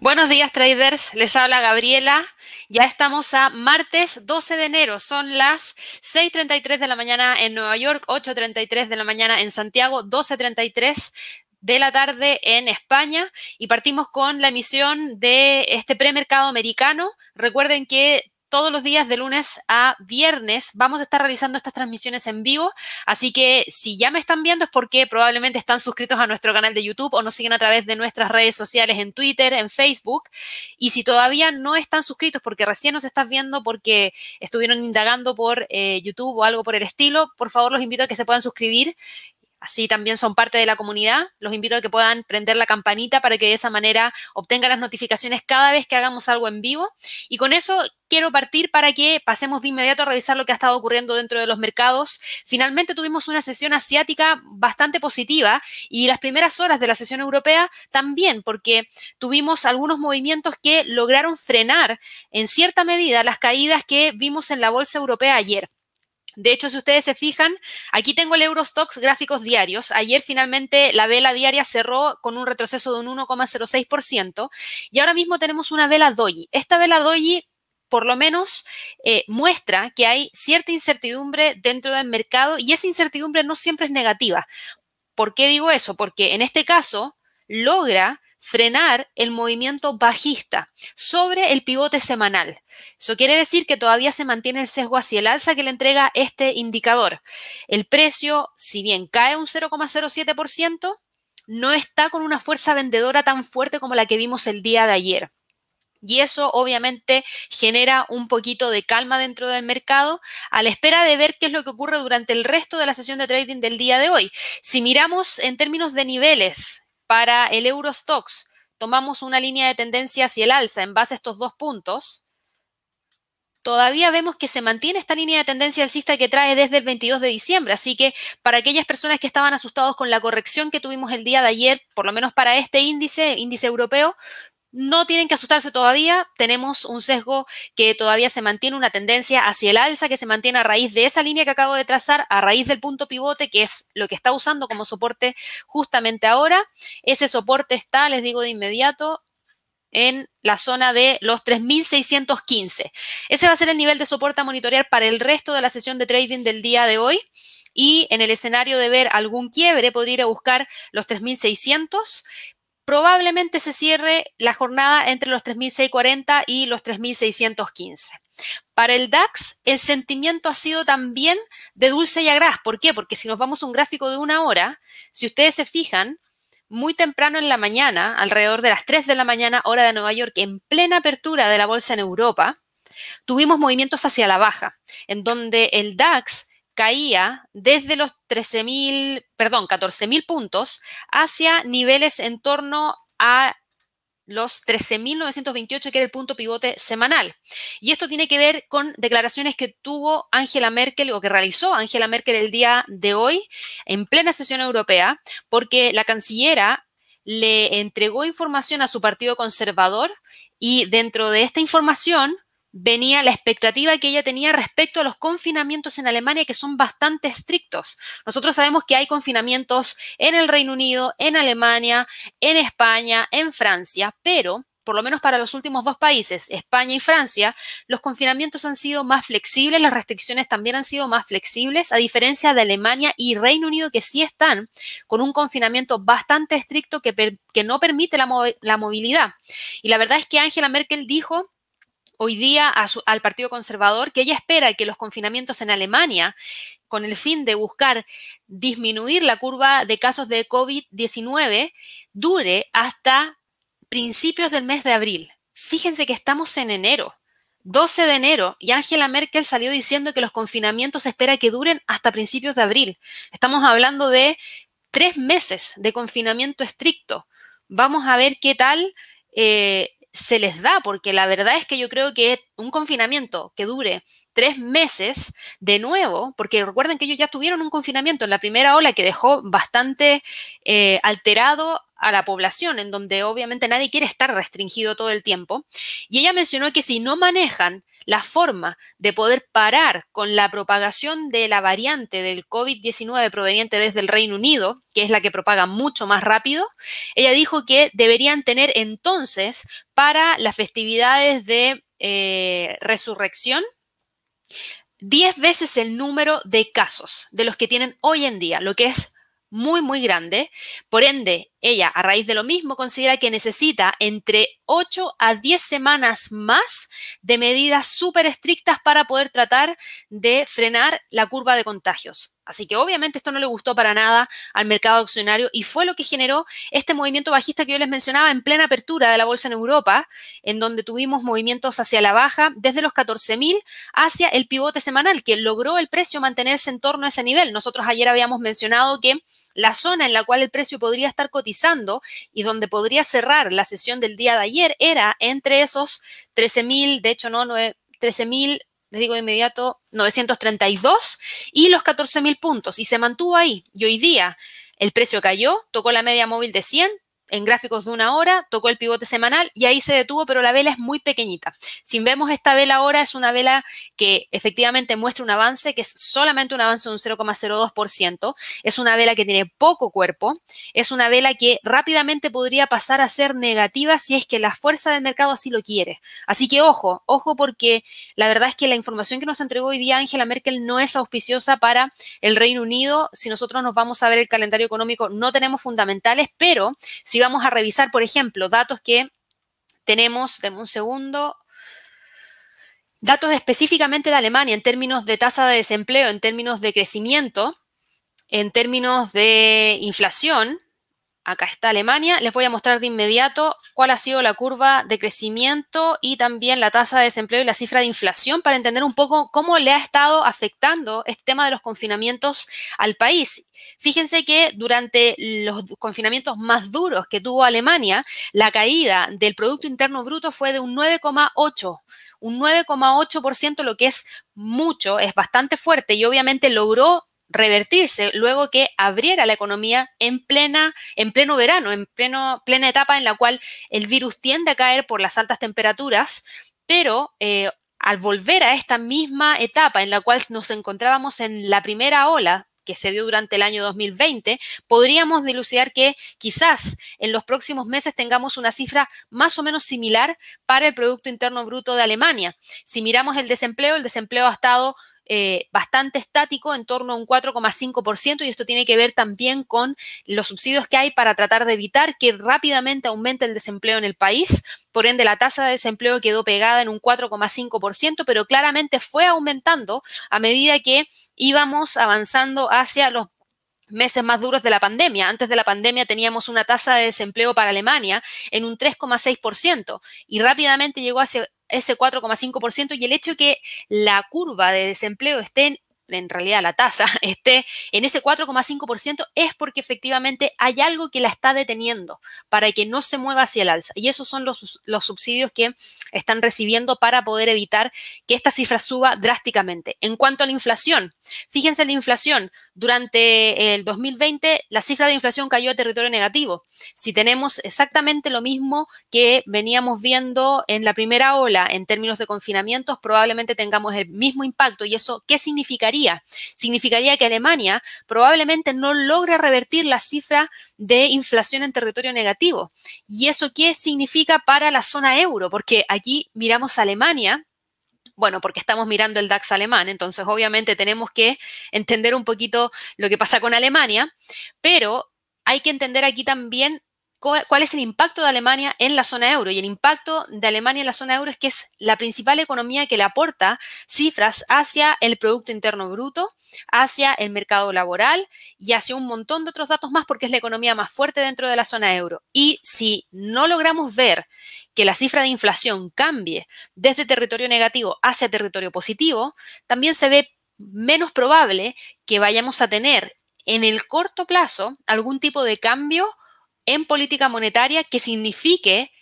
Buenos días traders, les habla Gabriela. Ya estamos a martes 12 de enero, son las 6.33 de la mañana en Nueva York, 8.33 de la mañana en Santiago, 12.33 de la tarde en España y partimos con la emisión de este premercado americano. Recuerden que todos los días de lunes a viernes vamos a estar realizando estas transmisiones en vivo, así que si ya me están viendo es porque probablemente están suscritos a nuestro canal de YouTube o nos siguen a través de nuestras redes sociales en Twitter, en Facebook, y si todavía no están suscritos porque recién nos estás viendo porque estuvieron indagando por eh, YouTube o algo por el estilo, por favor los invito a que se puedan suscribir Así también son parte de la comunidad. Los invito a que puedan prender la campanita para que de esa manera obtengan las notificaciones cada vez que hagamos algo en vivo. Y con eso quiero partir para que pasemos de inmediato a revisar lo que ha estado ocurriendo dentro de los mercados. Finalmente tuvimos una sesión asiática bastante positiva y las primeras horas de la sesión europea también, porque tuvimos algunos movimientos que lograron frenar en cierta medida las caídas que vimos en la bolsa europea ayer. De hecho, si ustedes se fijan, aquí tengo el Eurostox gráficos diarios. Ayer finalmente la vela diaria cerró con un retroceso de un 1,06% y ahora mismo tenemos una vela doji. Esta vela doji por lo menos eh, muestra que hay cierta incertidumbre dentro del mercado y esa incertidumbre no siempre es negativa. ¿Por qué digo eso? Porque en este caso logra frenar el movimiento bajista sobre el pivote semanal. Eso quiere decir que todavía se mantiene el sesgo hacia el alza que le entrega este indicador. El precio, si bien cae un 0,07%, no está con una fuerza vendedora tan fuerte como la que vimos el día de ayer. Y eso obviamente genera un poquito de calma dentro del mercado a la espera de ver qué es lo que ocurre durante el resto de la sesión de trading del día de hoy. Si miramos en términos de niveles, para el Eurostox tomamos una línea de tendencia hacia el alza en base a estos dos puntos, todavía vemos que se mantiene esta línea de tendencia alcista que trae desde el 22 de diciembre. Así que para aquellas personas que estaban asustados con la corrección que tuvimos el día de ayer, por lo menos para este índice, índice europeo, no tienen que asustarse todavía, tenemos un sesgo que todavía se mantiene una tendencia hacia el alza, que se mantiene a raíz de esa línea que acabo de trazar, a raíz del punto pivote, que es lo que está usando como soporte justamente ahora. Ese soporte está, les digo de inmediato, en la zona de los 3.615. Ese va a ser el nivel de soporte a monitorear para el resto de la sesión de trading del día de hoy. Y en el escenario de ver algún quiebre, podría ir a buscar los 3.600 probablemente se cierre la jornada entre los 3.640 y los 3.615. Para el DAX, el sentimiento ha sido también de dulce y agraz. ¿Por qué? Porque si nos vamos a un gráfico de una hora, si ustedes se fijan, muy temprano en la mañana, alrededor de las 3 de la mañana, hora de Nueva York, en plena apertura de la bolsa en Europa, tuvimos movimientos hacia la baja, en donde el DAX caía desde los 13.000, perdón, 14.000 puntos hacia niveles en torno a los 13.928, que era el punto pivote semanal. Y esto tiene que ver con declaraciones que tuvo Angela Merkel o que realizó Angela Merkel el día de hoy en plena sesión europea, porque la cancillera le entregó información a su partido conservador y dentro de esta información venía la expectativa que ella tenía respecto a los confinamientos en Alemania, que son bastante estrictos. Nosotros sabemos que hay confinamientos en el Reino Unido, en Alemania, en España, en Francia, pero por lo menos para los últimos dos países, España y Francia, los confinamientos han sido más flexibles, las restricciones también han sido más flexibles, a diferencia de Alemania y Reino Unido, que sí están con un confinamiento bastante estricto que, que no permite la, la movilidad. Y la verdad es que Angela Merkel dijo hoy día al Partido Conservador que ella espera que los confinamientos en Alemania, con el fin de buscar disminuir la curva de casos de COVID-19, dure hasta principios del mes de abril. Fíjense que estamos en enero. 12 de enero y Angela Merkel salió diciendo que los confinamientos espera que duren hasta principios de abril. Estamos hablando de tres meses de confinamiento estricto. Vamos a ver qué tal eh, se les da, porque la verdad es que yo creo que un confinamiento que dure tres meses de nuevo, porque recuerden que ellos ya tuvieron un confinamiento en la primera ola que dejó bastante eh, alterado a la población, en donde obviamente nadie quiere estar restringido todo el tiempo. Y ella mencionó que si no manejan la forma de poder parar con la propagación de la variante del COVID-19 proveniente desde el Reino Unido, que es la que propaga mucho más rápido, ella dijo que deberían tener entonces para las festividades de eh, resurrección 10 veces el número de casos de los que tienen hoy en día, lo que es muy, muy grande. Por ende, ella, a raíz de lo mismo, considera que necesita entre 8 a 10 semanas más de medidas súper estrictas para poder tratar de frenar la curva de contagios. Así que obviamente esto no le gustó para nada al mercado accionario y fue lo que generó este movimiento bajista que yo les mencionaba en plena apertura de la bolsa en Europa, en donde tuvimos movimientos hacia la baja desde los 14.000 hacia el pivote semanal que logró el precio mantenerse en torno a ese nivel. Nosotros ayer habíamos mencionado que la zona en la cual el precio podría estar cotizando y donde podría cerrar la sesión del día de ayer era entre esos 13.000, de hecho no, 13.000 les digo de inmediato, 932 y los 14.000 puntos y se mantuvo ahí. Y hoy día el precio cayó, tocó la media móvil de 100, en gráficos de una hora, tocó el pivote semanal y ahí se detuvo, pero la vela es muy pequeñita. Si vemos esta vela ahora, es una vela que efectivamente muestra un avance, que es solamente un avance de un 0,02%. Es una vela que tiene poco cuerpo. Es una vela que rápidamente podría pasar a ser negativa si es que la fuerza del mercado así lo quiere. Así que ojo, ojo porque la verdad es que la información que nos entregó hoy día Angela Merkel no es auspiciosa para el Reino Unido. Si nosotros nos vamos a ver el calendario económico, no tenemos fundamentales, pero si vamos a revisar, por ejemplo, datos que tenemos, denme un segundo, datos específicamente de Alemania en términos de tasa de desempleo, en términos de crecimiento, en términos de inflación, Acá está Alemania. Les voy a mostrar de inmediato cuál ha sido la curva de crecimiento y también la tasa de desempleo y la cifra de inflación para entender un poco cómo le ha estado afectando este tema de los confinamientos al país. Fíjense que durante los confinamientos más duros que tuvo Alemania, la caída del Producto Interno Bruto fue de un 9,8 un 9,8%, lo que es mucho, es bastante fuerte y obviamente logró revertirse luego que abriera la economía en plena, en pleno verano, en pleno, plena etapa en la cual el virus tiende a caer por las altas temperaturas, pero eh, al volver a esta misma etapa en la cual nos encontrábamos en la primera ola que se dio durante el año 2020, podríamos dilucidar que quizás en los próximos meses tengamos una cifra más o menos similar para el Producto Interno Bruto de Alemania. Si miramos el desempleo, el desempleo ha estado eh, bastante estático, en torno a un 4,5%, y esto tiene que ver también con los subsidios que hay para tratar de evitar que rápidamente aumente el desempleo en el país. Por ende, la tasa de desempleo quedó pegada en un 4,5%, pero claramente fue aumentando a medida que íbamos avanzando hacia los meses más duros de la pandemia. Antes de la pandemia teníamos una tasa de desempleo para Alemania en un 3,6% y rápidamente llegó hacia ese 4,5% y el hecho de que la curva de desempleo esté en en realidad la tasa esté en ese 4,5% es porque efectivamente hay algo que la está deteniendo para que no se mueva hacia el alza. Y esos son los, los subsidios que están recibiendo para poder evitar que esta cifra suba drásticamente. En cuanto a la inflación, fíjense la inflación. Durante el 2020 la cifra de inflación cayó a territorio negativo. Si tenemos exactamente lo mismo que veníamos viendo en la primera ola en términos de confinamientos, probablemente tengamos el mismo impacto. ¿Y eso qué significaría? significaría? que Alemania probablemente no logra revertir la cifra de inflación en territorio negativo. ¿Y eso qué significa para la zona euro? Porque aquí miramos a Alemania, bueno, porque estamos mirando el DAX alemán, entonces obviamente tenemos que entender un poquito lo que pasa con Alemania, pero hay que entender aquí también cuál es el impacto de Alemania en la zona euro. Y el impacto de Alemania en la zona euro es que es la principal economía que le aporta cifras hacia el Producto Interno Bruto, hacia el mercado laboral y hacia un montón de otros datos más porque es la economía más fuerte dentro de la zona euro. Y si no logramos ver que la cifra de inflación cambie desde territorio negativo hacia territorio positivo, también se ve menos probable que vayamos a tener en el corto plazo algún tipo de cambio en política monetaria que signifique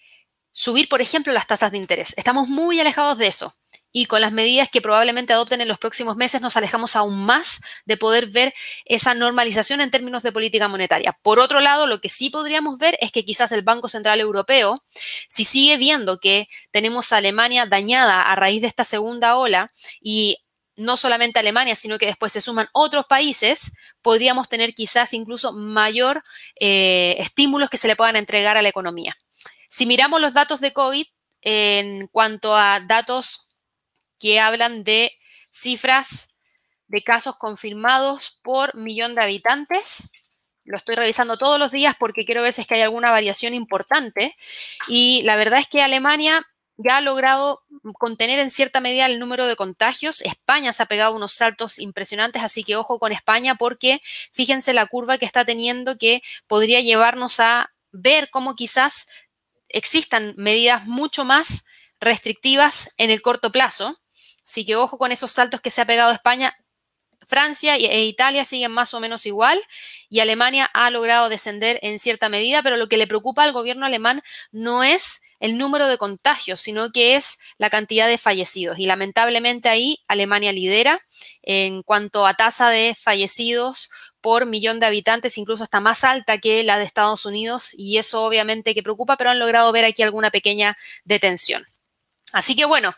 subir, por ejemplo, las tasas de interés. Estamos muy alejados de eso. y con las medidas que probablemente adopten en los próximos meses nos alejamos aún más de poder ver esa normalización en términos de política monetaria. Por otro lado, lo que sí podríamos ver es que quizás el Banco Central Europeo, si sigue viendo que tenemos a Alemania dañada a raíz de esta segunda ola y no solamente Alemania, sino que después se suman otros países, podríamos tener quizás incluso mayor eh, estímulos que se le puedan entregar a la economía. Si miramos los datos de COVID, en cuanto a datos que hablan de cifras de casos confirmados por millón de habitantes. Lo estoy revisando todos los días porque quiero ver si es que hay alguna variación importante. Y la verdad es que Alemania ya ha logrado contener en cierta medida el número de contagios. España se ha pegado unos saltos impresionantes, así que ojo con España porque fíjense la curva que está teniendo que podría llevarnos a ver cómo quizás existan medidas mucho más restrictivas en el corto plazo. Así que ojo con esos saltos que se ha pegado España. Francia e Italia siguen más o menos igual y Alemania ha logrado descender en cierta medida, pero lo que le preocupa al gobierno alemán no es el número de contagios, sino que es la cantidad de fallecidos. Y lamentablemente ahí Alemania lidera en cuanto a tasa de fallecidos por millón de habitantes, incluso está más alta que la de Estados Unidos, y eso obviamente que preocupa, pero han logrado ver aquí alguna pequeña detención. Así que bueno,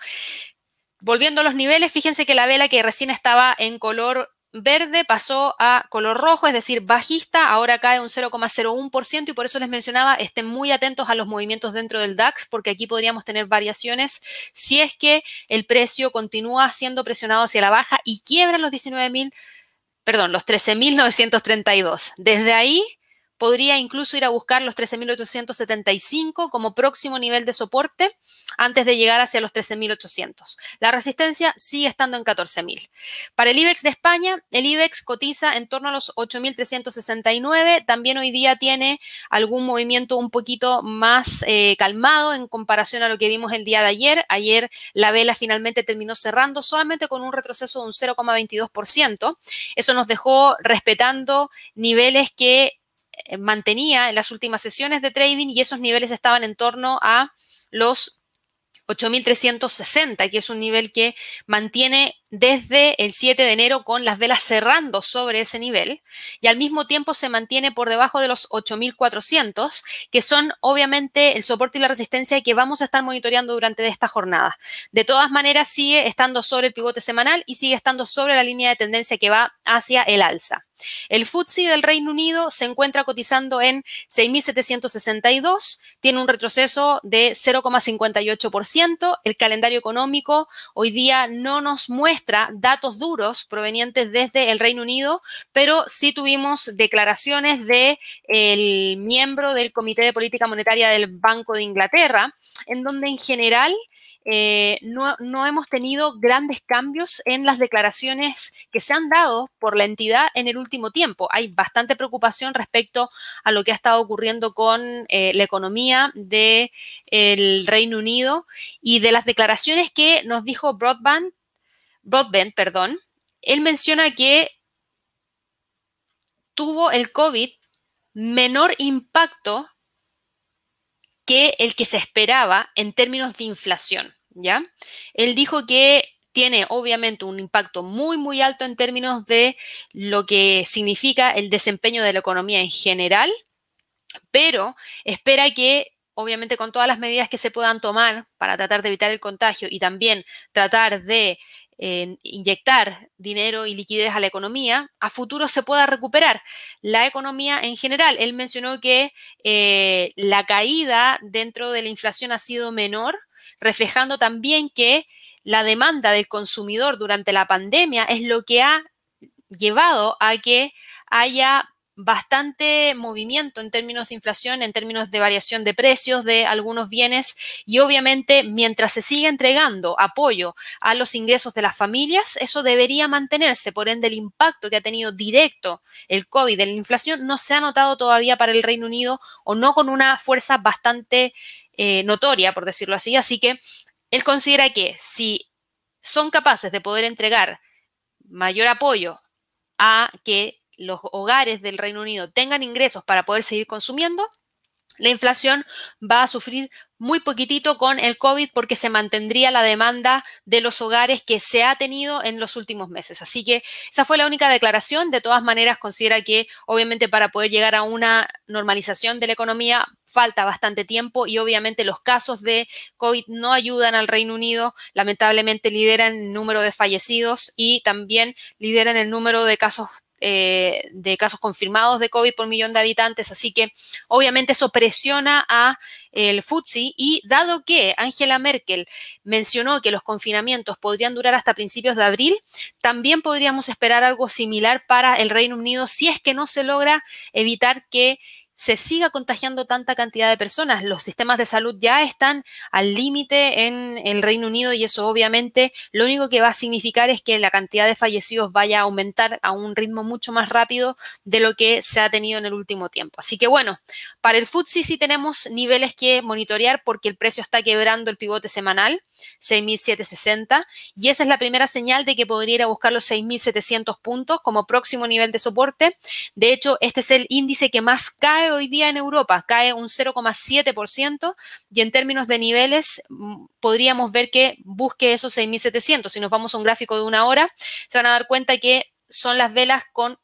Volviendo a los niveles, fíjense que la vela que recién estaba en color verde pasó a color rojo, es decir, bajista, ahora cae un 0,01% y por eso les mencionaba, estén muy atentos a los movimientos dentro del DAX porque aquí podríamos tener variaciones si es que el precio continúa siendo presionado hacia la baja y quiebra los 19.000, perdón, los 13.932. Desde ahí podría incluso ir a buscar los 13.875 como próximo nivel de soporte antes de llegar hacia los 13.800. La resistencia sigue estando en 14.000. Para el IBEX de España, el IBEX cotiza en torno a los 8.369. También hoy día tiene algún movimiento un poquito más eh, calmado en comparación a lo que vimos el día de ayer. Ayer la vela finalmente terminó cerrando solamente con un retroceso de un 0,22%. Eso nos dejó respetando niveles que mantenía en las últimas sesiones de trading y esos niveles estaban en torno a los 8.360, que es un nivel que mantiene desde el 7 de enero con las velas cerrando sobre ese nivel y al mismo tiempo se mantiene por debajo de los 8.400, que son obviamente el soporte y la resistencia que vamos a estar monitoreando durante esta jornada. De todas maneras, sigue estando sobre el pivote semanal y sigue estando sobre la línea de tendencia que va hacia el alza. El FTSE del Reino Unido se encuentra cotizando en 6.762, tiene un retroceso de 0,58%. El calendario económico hoy día no nos muestra datos duros provenientes desde el Reino Unido, pero sí tuvimos declaraciones de el miembro del Comité de Política Monetaria del Banco de Inglaterra, en donde en general eh, no, no, hemos tenido grandes cambios en las declaraciones que se han dado por la entidad en el último tiempo. Hay bastante preocupación respecto a lo que ha estado ocurriendo con eh, la economía del Reino Unido y de las declaraciones que nos dijo Broadband, Broadband, perdón. Él menciona que tuvo el COVID menor impacto que el que se esperaba en términos de inflación. ¿Ya? Él dijo que tiene obviamente un impacto muy, muy alto en términos de lo que significa el desempeño de la economía en general, pero espera que obviamente con todas las medidas que se puedan tomar para tratar de evitar el contagio y también tratar de eh, inyectar dinero y liquidez a la economía, a futuro se pueda recuperar la economía en general. Él mencionó que eh, la caída dentro de la inflación ha sido menor reflejando también que la demanda del consumidor durante la pandemia es lo que ha llevado a que haya bastante movimiento en términos de inflación, en términos de variación de precios de algunos bienes y obviamente mientras se sigue entregando apoyo a los ingresos de las familias, eso debería mantenerse. Por ende, el impacto que ha tenido directo el COVID de la inflación no se ha notado todavía para el Reino Unido o no con una fuerza bastante eh, notoria, por decirlo así. Así que él considera que si son capaces de poder entregar mayor apoyo a que los hogares del Reino Unido tengan ingresos para poder seguir consumiendo, la inflación va a sufrir muy poquitito con el COVID porque se mantendría la demanda de los hogares que se ha tenido en los últimos meses. Así que esa fue la única declaración. De todas maneras, considera que obviamente para poder llegar a una normalización de la economía falta bastante tiempo y obviamente los casos de COVID no ayudan al Reino Unido. Lamentablemente lideran el número de fallecidos y también lideran el número de casos eh, de casos confirmados de COVID por millón de habitantes, así que obviamente eso presiona a el FTSE y dado que Angela Merkel mencionó que los confinamientos podrían durar hasta principios de abril, también podríamos esperar algo similar para el Reino Unido si es que no se logra evitar que se siga contagiando tanta cantidad de personas. Los sistemas de salud ya están al límite en el Reino Unido y eso obviamente lo único que va a significar es que la cantidad de fallecidos vaya a aumentar a un ritmo mucho más rápido de lo que se ha tenido en el último tiempo. Así que bueno, para el FTSE sí tenemos niveles que monitorear porque el precio está quebrando el pivote semanal, 6.760, y esa es la primera señal de que podría ir a buscar los 6.700 puntos como próximo nivel de soporte. De hecho, este es el índice que más cae hoy día en Europa, cae un 0,7% y en términos de niveles mm, podríamos ver que busque esos 6.700. Si nos vamos a un gráfico de una hora, se van a dar cuenta que son las velas con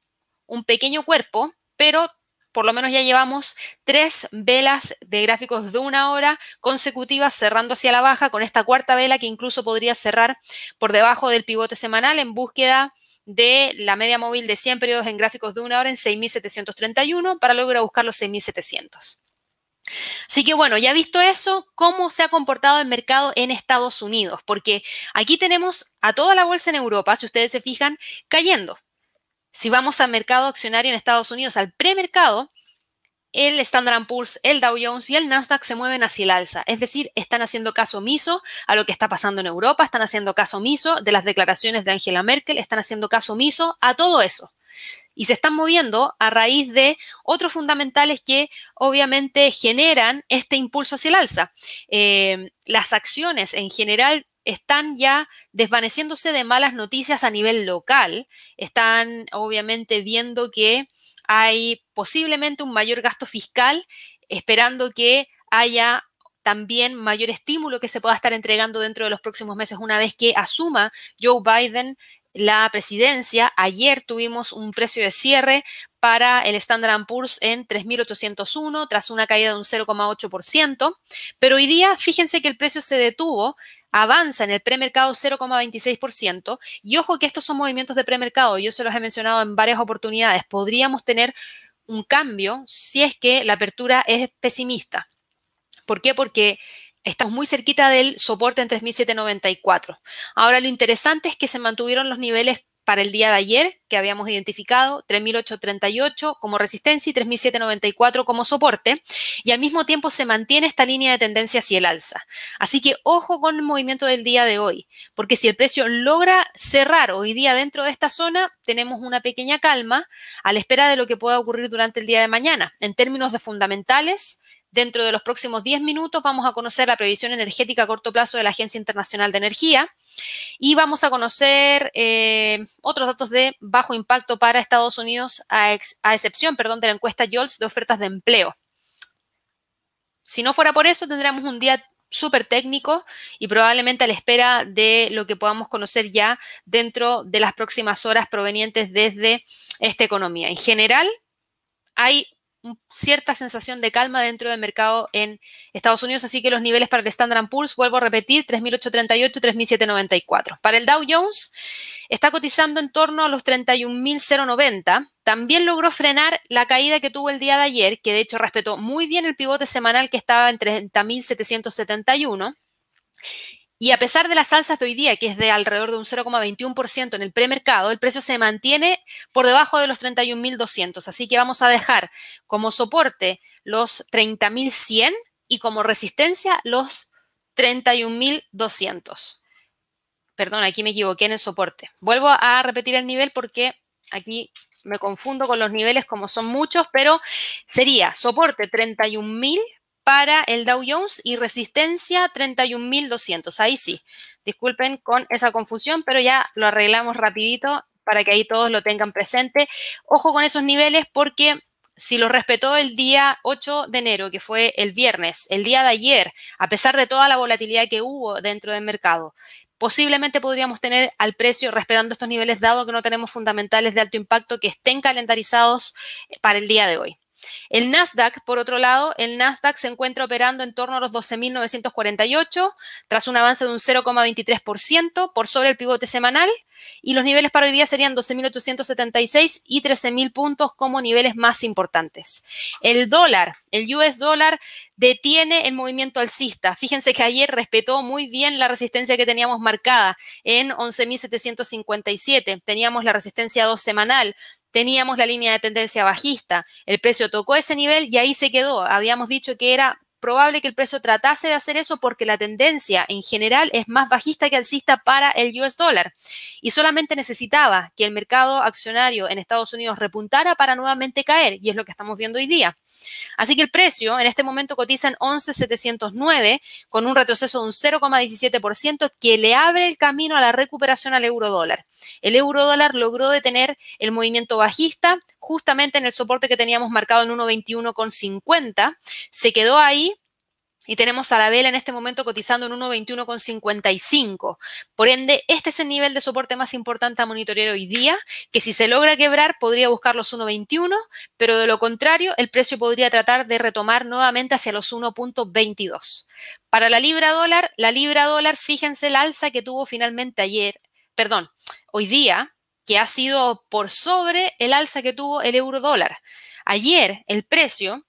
un pequeño cuerpo, pero por lo menos ya llevamos tres velas de gráficos de una hora consecutivas cerrando hacia la baja con esta cuarta vela que incluso podría cerrar por debajo del pivote semanal en búsqueda de la media móvil de 100 periodos en gráficos de una hora en 6.731 para luego buscar los 6.700. Así que bueno, ya visto eso, ¿cómo se ha comportado el mercado en Estados Unidos? Porque aquí tenemos a toda la bolsa en Europa, si ustedes se fijan, cayendo. Si vamos al mercado accionario en Estados Unidos, al premercado, el Standard Poor's, el Dow Jones y el Nasdaq se mueven hacia el alza. Es decir, están haciendo caso omiso a lo que está pasando en Europa, están haciendo caso omiso de las declaraciones de Angela Merkel, están haciendo caso omiso a todo eso. Y se están moviendo a raíz de otros fundamentales que obviamente generan este impulso hacia el alza. Eh, las acciones en general están ya desvaneciéndose de malas noticias a nivel local. Están obviamente viendo que hay posiblemente un mayor gasto fiscal, esperando que haya también mayor estímulo que se pueda estar entregando dentro de los próximos meses una vez que asuma Joe Biden la presidencia. Ayer tuvimos un precio de cierre para el Standard Poor's en 3.801 tras una caída de un 0,8%, pero hoy día fíjense que el precio se detuvo avanza en el premercado 0,26%. Y ojo que estos son movimientos de premercado, yo se los he mencionado en varias oportunidades. Podríamos tener un cambio si es que la apertura es pesimista. ¿Por qué? Porque estamos muy cerquita del soporte en 3.794. Ahora lo interesante es que se mantuvieron los niveles para el día de ayer que habíamos identificado 3.838 como resistencia y 3.794 como soporte y al mismo tiempo se mantiene esta línea de tendencia hacia el alza. Así que ojo con el movimiento del día de hoy, porque si el precio logra cerrar hoy día dentro de esta zona, tenemos una pequeña calma a la espera de lo que pueda ocurrir durante el día de mañana. En términos de fundamentales, Dentro de los próximos 10 minutos vamos a conocer la previsión energética a corto plazo de la Agencia Internacional de Energía y vamos a conocer eh, otros datos de bajo impacto para Estados Unidos, a, excepción perdón, de la encuesta JOLTS de ofertas de empleo. Si no fuera por eso, tendríamos un día súper técnico y probablemente a la espera de lo que podamos conocer ya dentro de las próximas horas provenientes desde esta economía. En general, hay cierta sensación de calma dentro del mercado en Estados Unidos, así que los niveles para el Standard Poor's, vuelvo a repetir, 3.838 y 3.794. Para el Dow Jones, está cotizando en torno a los 31.090. También logró frenar la caída que tuvo el día de ayer, que de hecho respetó muy bien el pivote semanal que estaba en 30.771. Y a pesar de las alzas de hoy día, que es de alrededor de un 0,21% en el premercado, el precio se mantiene por debajo de los 31.200. Así que vamos a dejar como soporte los 30.100 y como resistencia los 31.200. Perdón, aquí me equivoqué en el soporte. Vuelvo a repetir el nivel porque aquí me confundo con los niveles como son muchos, pero sería soporte 31.000 para el Dow Jones y resistencia 31.200. Ahí sí, disculpen con esa confusión, pero ya lo arreglamos rapidito para que ahí todos lo tengan presente. Ojo con esos niveles porque si lo respetó el día 8 de enero, que fue el viernes, el día de ayer, a pesar de toda la volatilidad que hubo dentro del mercado, posiblemente podríamos tener al precio respetando estos niveles, dado que no tenemos fundamentales de alto impacto que estén calendarizados para el día de hoy. El Nasdaq, por otro lado, el Nasdaq se encuentra operando en torno a los 12.948, tras un avance de un 0,23% por sobre el pivote semanal, y los niveles para hoy día serían 12.876 y 13.000 puntos como niveles más importantes. El dólar, el US dólar, detiene el movimiento alcista. Fíjense que ayer respetó muy bien la resistencia que teníamos marcada en 11.757. Teníamos la resistencia 2 semanal teníamos la línea de tendencia bajista, el precio tocó ese nivel y ahí se quedó. Habíamos dicho que era probable que el precio tratase de hacer eso porque la tendencia en general es más bajista que alcista para el US dólar y solamente necesitaba que el mercado accionario en Estados Unidos repuntara para nuevamente caer y es lo que estamos viendo hoy día. Así que el precio en este momento cotiza en 11.709 con un retroceso de un 0,17% que le abre el camino a la recuperación al euro dólar. El euro dólar logró detener el movimiento bajista justamente en el soporte que teníamos marcado en 1.21,50. Se quedó ahí y tenemos a la vela en este momento cotizando en 1.21,55. Por ende, este es el nivel de soporte más importante a monitorear hoy día, que si se logra quebrar podría buscar los 1.21, pero de lo contrario, el precio podría tratar de retomar nuevamente hacia los 1.22. Para la libra dólar, la libra dólar, fíjense el alza que tuvo finalmente ayer, perdón, hoy día, que ha sido por sobre el alza que tuvo el euro dólar. Ayer el precio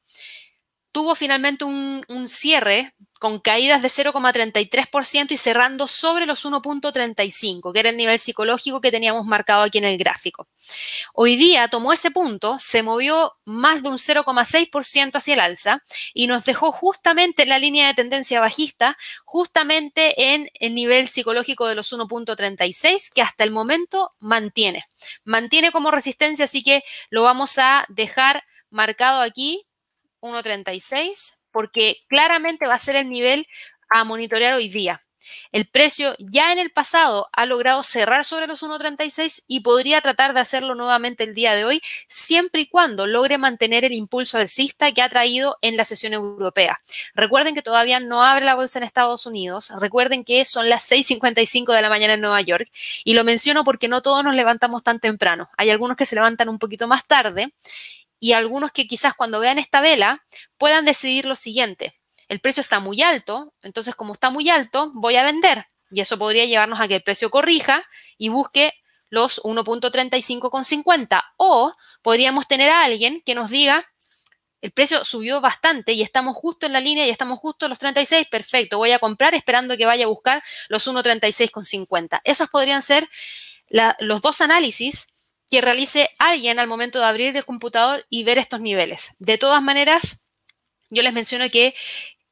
tuvo finalmente un, cierre con caídas de 0,33% y cerrando sobre los 1.35, que era el nivel psicológico que teníamos marcado aquí en el gráfico. Hoy día tomó ese punto, se movió más de un 0,6% hacia el alza y nos dejó justamente en la línea de tendencia bajista, justamente en el nivel psicológico de los 1.36, que hasta el momento mantiene. Mantiene como resistencia, así que lo vamos a dejar marcado aquí, 1.36 porque claramente va a ser el nivel a monitorear hoy día. El precio ya en el pasado ha logrado cerrar sobre los 1.36 y podría tratar de hacerlo nuevamente el día de hoy, siempre y cuando logre mantener el impulso alcista que ha traído en la sesión europea. Recuerden que todavía no abre la bolsa en Estados Unidos, recuerden que son las 6.55 de la mañana en Nueva York y lo menciono porque no todos nos levantamos tan temprano. Hay algunos que se levantan un poquito más tarde y algunos que quizás cuando vean esta vela puedan decidir lo siguiente. El precio está muy alto, entonces como está muy alto, voy a vender. Y eso podría llevarnos a que el precio corrija y busque los 1.35,50. O podríamos tener a alguien que nos diga, el precio subió bastante y estamos justo en la línea y estamos justo en los 36, perfecto, voy a comprar esperando que vaya a buscar los 1.36,50. Esos podrían ser los dos análisis que realice alguien al momento de abrir el computador y ver estos niveles. De todas maneras, yo les menciono que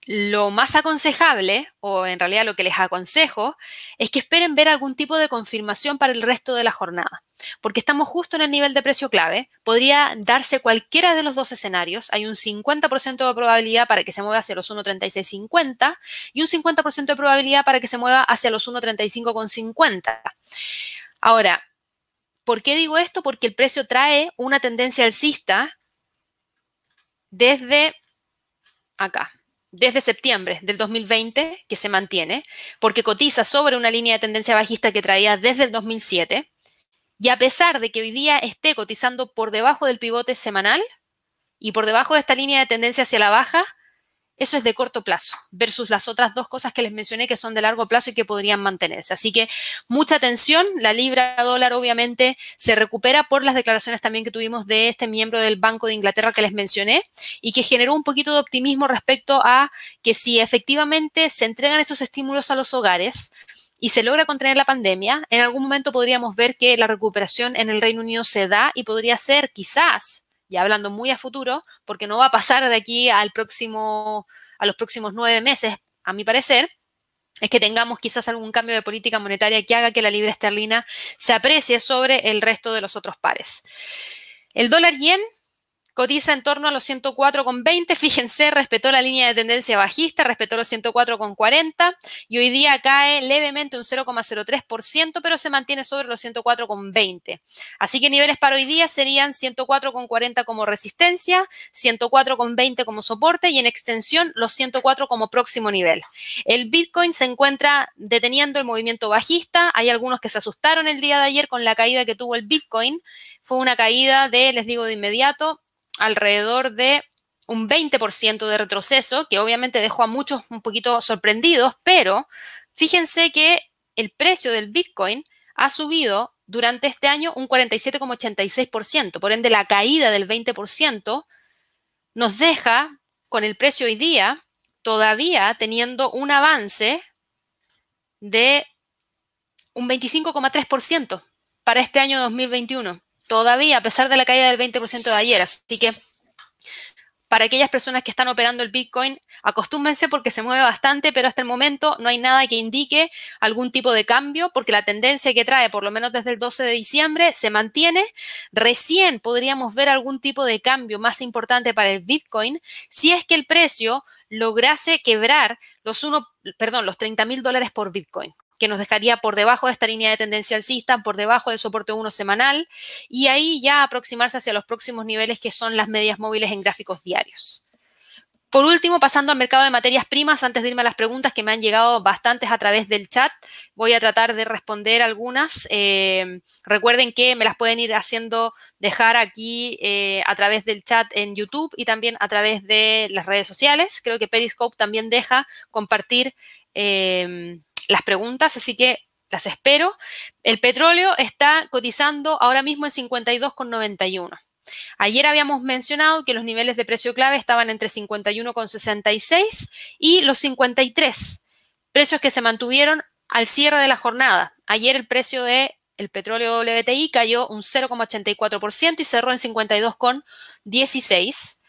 lo más aconsejable, o en realidad lo que les aconsejo, es que esperen ver algún tipo de confirmación para el resto de la jornada, porque estamos justo en el nivel de precio clave. Podría darse cualquiera de los dos escenarios. Hay un 50% de probabilidad para que se mueva hacia los 1.3650 y un 50% de probabilidad para que se mueva hacia los 1.3550. Ahora, ¿Por qué digo esto? Porque el precio trae una tendencia alcista desde acá, desde septiembre del 2020, que se mantiene, porque cotiza sobre una línea de tendencia bajista que traía desde el 2007. Y a pesar de que hoy día esté cotizando por debajo del pivote semanal y por debajo de esta línea de tendencia hacia la baja, eso es de corto plazo versus las otras dos cosas que les mencioné que son de largo plazo y que podrían mantenerse. Así que mucha atención. La libra dólar obviamente se recupera por las declaraciones también que tuvimos de este miembro del Banco de Inglaterra que les mencioné y que generó un poquito de optimismo respecto a que si efectivamente se entregan esos estímulos a los hogares, y se logra contener la pandemia, en algún momento podríamos ver que la recuperación en el Reino Unido se da y podría ser quizás ya hablando muy a futuro, porque no va a pasar de aquí al próximo, a los próximos nueve meses, a mi parecer, es que tengamos quizás algún cambio de política monetaria que haga que la libra esterlina se aprecie sobre el resto de los otros pares. El dólar yen cotiza en torno a los 104,20. Fíjense, respetó la línea de tendencia bajista, respetó los 104,40 y hoy día cae levemente un 0,03%, pero se mantiene sobre los 104,20. Así que niveles para hoy día serían 104,40 como resistencia, 104,20 como soporte y en extensión los 104 como próximo nivel. El Bitcoin se encuentra deteniendo el movimiento bajista. Hay algunos que se asustaron el día de ayer con la caída que tuvo el Bitcoin. Fue una caída de, les digo de inmediato, alrededor de un 20% de retroceso, que obviamente dejó a muchos un poquito sorprendidos, pero fíjense que el precio del Bitcoin ha subido durante este año un 47,86%. Por ende, la caída del 20% nos deja con el precio hoy día todavía teniendo un avance de un 25,3% para este año 2021 todavía, a pesar de la caída del 20% de ayer. Así que para aquellas personas que están operando el Bitcoin, acostúmbense porque se mueve bastante, pero hasta el momento no hay nada que indique algún tipo de cambio, porque la tendencia que trae, por lo menos desde el 12 de diciembre, se mantiene. Recién podríamos ver algún tipo de cambio más importante para el Bitcoin si es que el precio lograse quebrar los uno, perdón, los 30 mil dólares por Bitcoin que nos dejaría por debajo de esta línea de tendencia alcista, por debajo del soporte 1 semanal, y ahí ya aproximarse hacia los próximos niveles que son las medias móviles en gráficos diarios. Por último, pasando al mercado de materias primas, antes de irme a las preguntas que me han llegado bastantes a través del chat, voy a tratar de responder algunas. Eh, recuerden que me las pueden ir haciendo dejar aquí eh, a través del chat en YouTube y también a través de las redes sociales. Creo que Periscope también deja compartir eh, las preguntas, así que las espero. El petróleo está cotizando ahora mismo en 52,91. Ayer habíamos mencionado que los niveles de precio clave estaban entre 51,66 y los 53, precios que se mantuvieron al cierre de la jornada. Ayer el precio de el petróleo WTI cayó un 0,84% y cerró en 52,16.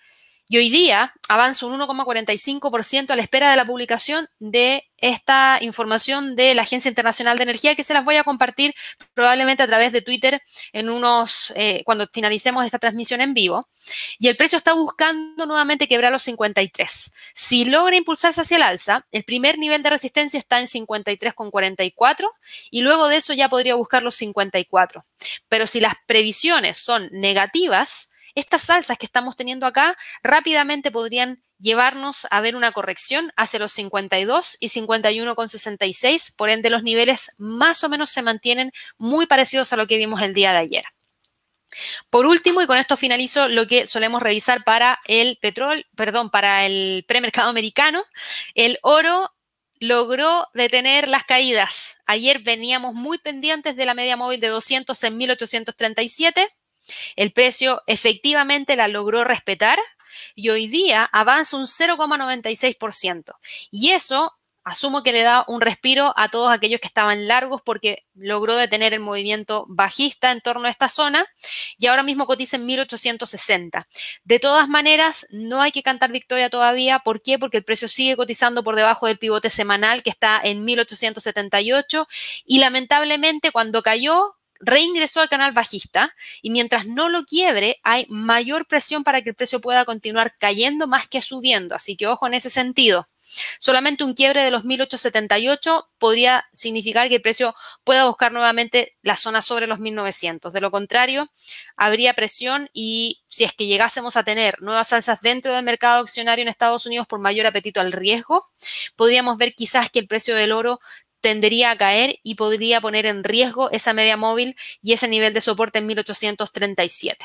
Y hoy día avanza un 1,45% a la espera de la publicación de esta información de la Agencia Internacional de Energía que se las voy a compartir probablemente a través de Twitter eh, cuando finalicemos esta transmisión en vivo. Y el precio está buscando nuevamente quebrar los 53. Si logra impulsarse hacia el alza, el primer nivel de resistencia está en 53,44 y luego de eso ya podría buscar los 54. Pero si las previsiones son negativas, estas alzas que estamos teniendo acá rápidamente podrían llevarnos a ver una corrección hacia los 52 y 51,66, por ende los niveles más o menos se mantienen muy parecidos a lo que vimos el día de ayer. Por último, y con esto finalizo lo que solemos revisar para el petróleo, perdón, para el premercado americano, el oro logró detener las caídas. Ayer veníamos muy pendientes de la media móvil de 200 en 1837 el precio efectivamente la logró respetar y hoy día avanza un 0,96%. Y eso asumo que le da un respiro a todos aquellos que estaban largos porque logró detener el movimiento bajista en torno a esta zona y ahora mismo cotiza en 1860. De todas maneras, no hay que cantar victoria todavía. ¿Por qué? Porque el precio sigue cotizando por debajo del pivote semanal que está en 1878 y lamentablemente cuando cayó reingresó al canal bajista y mientras no lo quiebre hay mayor presión para que el precio pueda continuar cayendo más que subiendo. Así que ojo en ese sentido. Solamente un quiebre de los 1878 podría significar que el precio pueda buscar nuevamente la zona sobre los 1900. De lo contrario, habría presión y si es que llegásemos a tener nuevas alzas dentro del mercado accionario en Estados Unidos por mayor apetito al riesgo, podríamos ver quizás que el precio del oro tendería a caer y podría poner en riesgo esa media móvil y ese nivel de soporte en 1837.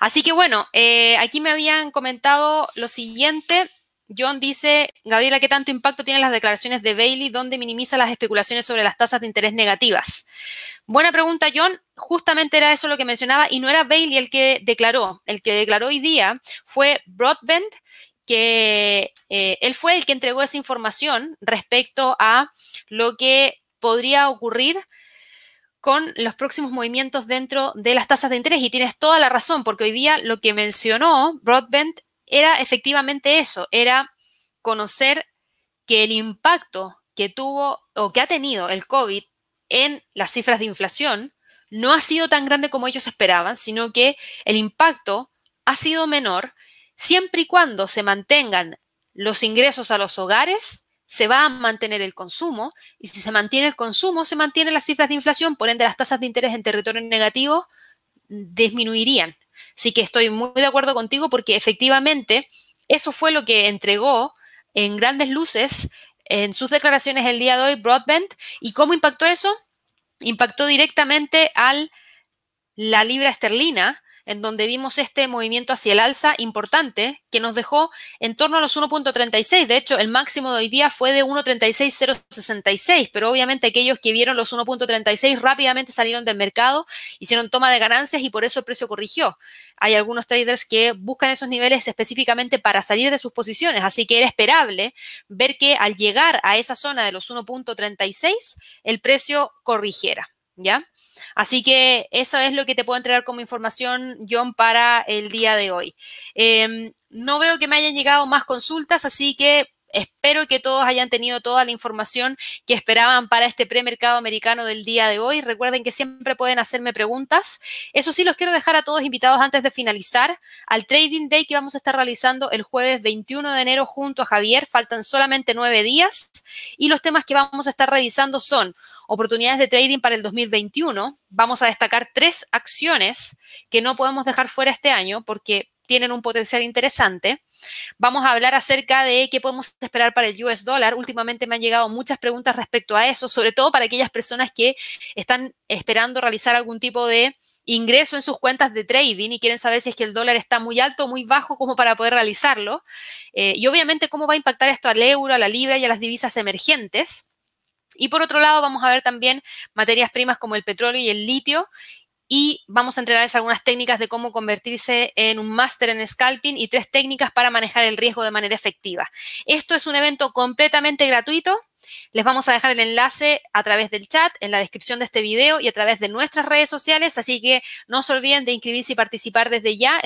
Así que bueno, eh, aquí me habían comentado lo siguiente. John dice, Gabriela, ¿qué tanto impacto tienen las declaraciones de Bailey donde minimiza las especulaciones sobre las tasas de interés negativas? Buena pregunta, John. Justamente era eso lo que mencionaba y no era Bailey el que declaró. El que declaró hoy día fue Broadbent que eh, él fue el que entregó esa información respecto a lo que podría ocurrir con los próximos movimientos dentro de las tasas de interés. Y tienes toda la razón, porque hoy día lo que mencionó Broadbent era efectivamente eso, era conocer que el impacto que tuvo o que ha tenido el COVID en las cifras de inflación no ha sido tan grande como ellos esperaban, sino que el impacto ha sido menor siempre y cuando se mantengan los ingresos a los hogares, se va a mantener el consumo y si se mantiene el consumo, se mantienen las cifras de inflación, por ende las tasas de interés en territorio negativo disminuirían. Así que estoy muy de acuerdo contigo porque efectivamente eso fue lo que entregó en grandes luces en sus declaraciones el día de hoy Broadband. ¿Y cómo impactó eso? Impactó directamente al la libra esterlina, en donde vimos este movimiento hacia el alza importante que nos dejó en torno a los 1.36. De hecho, el máximo de hoy día fue de 1.36066, pero obviamente aquellos que vieron los 1.36 rápidamente salieron del mercado, hicieron toma de ganancias y por eso el precio corrigió. Hay algunos traders que buscan esos niveles específicamente para salir de sus posiciones, así que era esperable ver que al llegar a esa zona de los 1.36 el precio corrigiera, ¿ya? Así que eso es lo que te puedo entregar como información, John, para el día de hoy. Em, no veo que me hayan llegado más consultas, así que Espero que todos hayan tenido toda la información que esperaban para este premercado americano del día de hoy. Recuerden que siempre pueden hacerme preguntas. Eso sí, los quiero dejar a todos invitados antes de finalizar al Trading Day que vamos a estar realizando el jueves 21 de enero junto a Javier. Faltan solamente nueve días y los temas que vamos a estar revisando son oportunidades de trading para el 2021. Vamos a destacar tres acciones que no podemos dejar fuera este año porque tienen un potencial interesante. Vamos a hablar acerca de qué podemos esperar para el US dólar. Últimamente me han llegado muchas preguntas respecto a eso, sobre todo para aquellas personas que están esperando realizar algún tipo de ingreso en sus cuentas de trading y quieren saber si es que el dólar está muy alto o muy bajo como para poder realizarlo. Eh, y obviamente cómo va a impactar esto al euro, a la libra y a las divisas emergentes. Y por otro lado, vamos a ver también materias primas como el petróleo y el litio y vamos a entregarles algunas técnicas de cómo convertirse en un máster en scalping y tres técnicas para manejar el riesgo de manera efectiva. Esto es un evento completamente gratuito. Les vamos a dejar el enlace a través del chat, en la descripción de este video y a través de nuestras redes sociales, así que no se olviden de inscribirse y participar desde ya.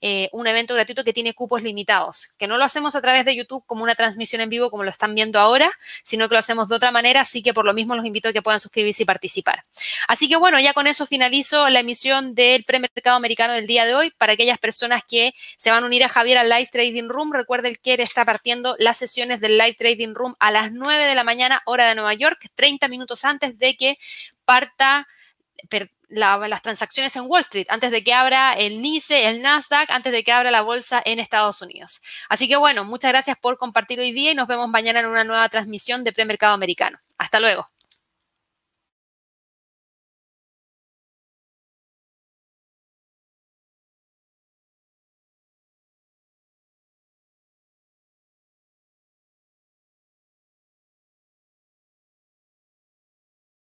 Eh, un evento gratuito que tiene cupos limitados, que no lo hacemos a través de YouTube como una transmisión en vivo como lo están viendo ahora, sino que lo hacemos de otra manera, así que por lo mismo los invito a que puedan suscribirse y participar. Así que bueno, ya con eso finalizo la emisión del premercado americano del día de hoy. Para aquellas personas que se van a unir a Javier al Live Trading Room, recuerden que él está partiendo las sesiones del Live Trading Room a las 9 de la mañana, hora de Nueva York, 30 minutos antes de que parta las transacciones en Wall Street, antes de que abra el NICE, el Nasdaq, antes de que abra la bolsa en Estados Unidos. Así que bueno, muchas gracias por compartir hoy día y nos vemos mañana en una nueva transmisión de Premercado Americano. Hasta luego.